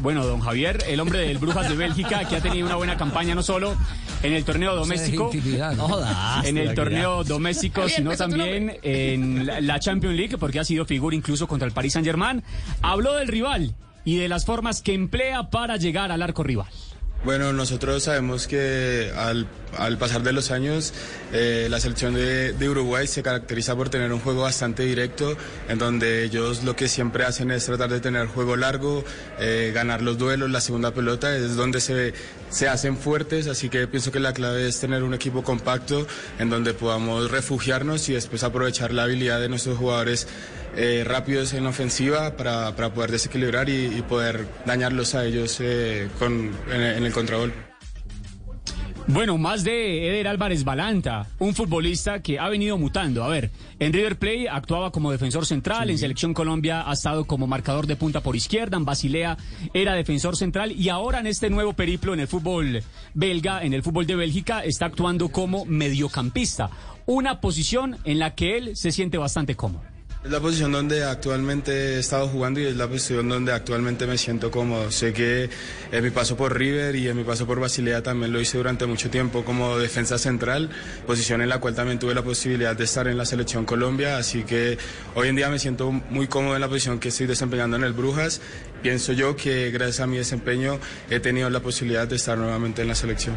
bueno, don Javier, el hombre del Brujas de Bélgica, que ha tenido una buena campaña no solo en el torneo doméstico, en el torneo doméstico, sino también en la Champions League, porque ha sido figura incluso contra el Paris Saint-Germain. Habló del rival y de las formas que emplea para llegar al arco rival. Bueno, nosotros sabemos que al, pasar de los años eh, la selección de, Uruguay se caracteriza por tener un juego bastante directo, en donde ellos lo que siempre hacen es tratar de tener juego largo, eh, ganar los duelos, la segunda pelota, es donde se, se hacen fuertes, así que pienso que la clave es tener un equipo compacto en donde podamos refugiarnos y después aprovechar la habilidad de nuestros jugadores eh, rápidos en ofensiva para, poder desequilibrar y, poder dañarlos a ellos eh, con, en, el contragolpe. Bueno, más de Eder Álvarez Balanta, un futbolista que ha venido mutando. A ver, en River Plate actuaba como defensor central, en Selección Colombia ha estado como marcador de punta por izquierda, en Basilea era defensor central y ahora en este nuevo periplo en el fútbol belga, en el fútbol de Bélgica, está actuando como mediocampista, una posición en la que él se siente bastante cómodo. Es la posición donde actualmente he estado jugando y es la posición donde actualmente me siento cómodo. Sé que en mi paso por River y en mi paso por Basilea también lo hice durante mucho tiempo como defensa central, posición en la cual también tuve la posibilidad de estar en la selección Colombia, así que hoy en día me siento muy cómodo en la posición que estoy desempeñando en el Brujas. Pienso yo que gracias a mi desempeño he tenido la posibilidad de estar nuevamente en la selección.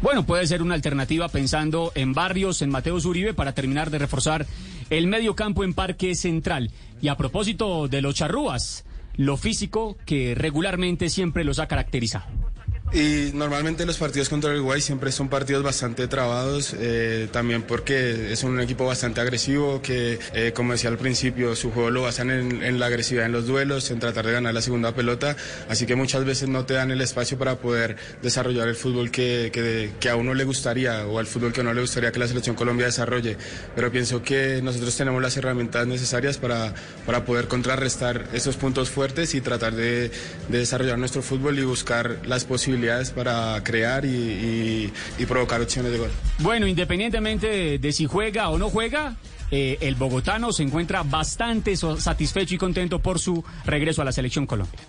Bueno, puede ser una alternativa pensando en Barrios, en Mateos Uribe, para terminar de reforzar el medio campo en Parque Central. Y a propósito de los charrúas, lo físico que regularmente siempre los ha caracterizado. Y normalmente los partidos contra Uruguay siempre son partidos bastante trabados, eh, también porque es un equipo bastante agresivo que, eh, como decía al principio, su juego lo basan en, la agresividad en los duelos, en tratar de ganar la segunda pelota, así que muchas veces no te dan el espacio para poder desarrollar el fútbol que, que, a uno le gustaría o al fútbol que a uno le gustaría que la selección Colombia desarrolle. Pero pienso que nosotros tenemos las herramientas necesarias para, para poder contrarrestar esos puntos fuertes y tratar de, de desarrollar nuestro fútbol y buscar las posibilidades para crear y, provocar opciones de gol. Bueno, independientemente de, si juega o no juega, eh, el bogotano se encuentra bastante satisfecho y contento por su regreso a la selección Colombia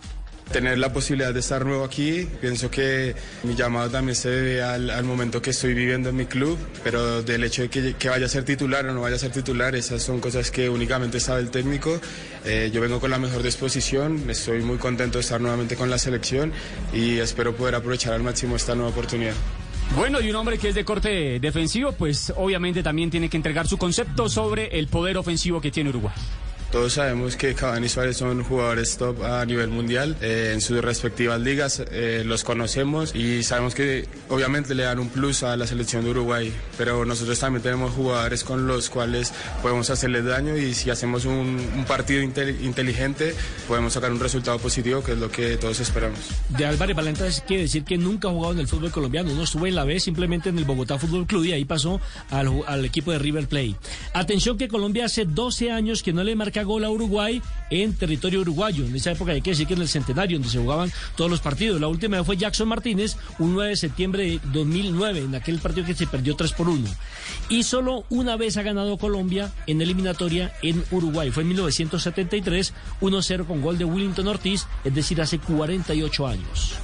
tener la posibilidad de estar nuevo aquí. Pienso que mi llamado también se debe al, momento que estoy viviendo en mi club, pero del hecho de que, vaya a ser titular o no vaya a ser titular, esas son cosas que únicamente sabe el técnico. Eh, yo vengo con la mejor disposición, estoy muy contento de estar nuevamente con la selección y espero poder aprovechar al máximo esta nueva oportunidad. Bueno, y un hombre que es de corte defensivo, pues obviamente también tiene que entregar su concepto sobre el poder ofensivo que tiene Uruguay. Todos sabemos que Cavani y Suárez son jugadores top a nivel mundial eh, en sus respectivas ligas, eh, los conocemos y sabemos que obviamente le dan un plus a la selección de Uruguay, pero nosotros también tenemos jugadores con los cuales podemos hacerles daño y si hacemos un, partido inteligente podemos sacar un resultado positivo, que es lo que todos esperamos. De Álvarez Valenta quiere decir que nunca ha jugado en el fútbol colombiano, no estuvo en la B, simplemente en el Bogotá Fútbol Club y ahí pasó al, al equipo de River Plate. Atención que Colombia hace 12 años que no le marca gol a Uruguay en territorio uruguayo. En esa época hay que decir que en el centenario, donde se jugaban todos los partidos. La última fue Jackson Martínez, un 9 de septiembre de 2009, en aquel partido que se perdió 3 por 1. Y solo una vez ha ganado Colombia en eliminatoria en Uruguay. Fue en 1973, 1-0 con gol de Willington Ortiz, es decir, hace 48 años.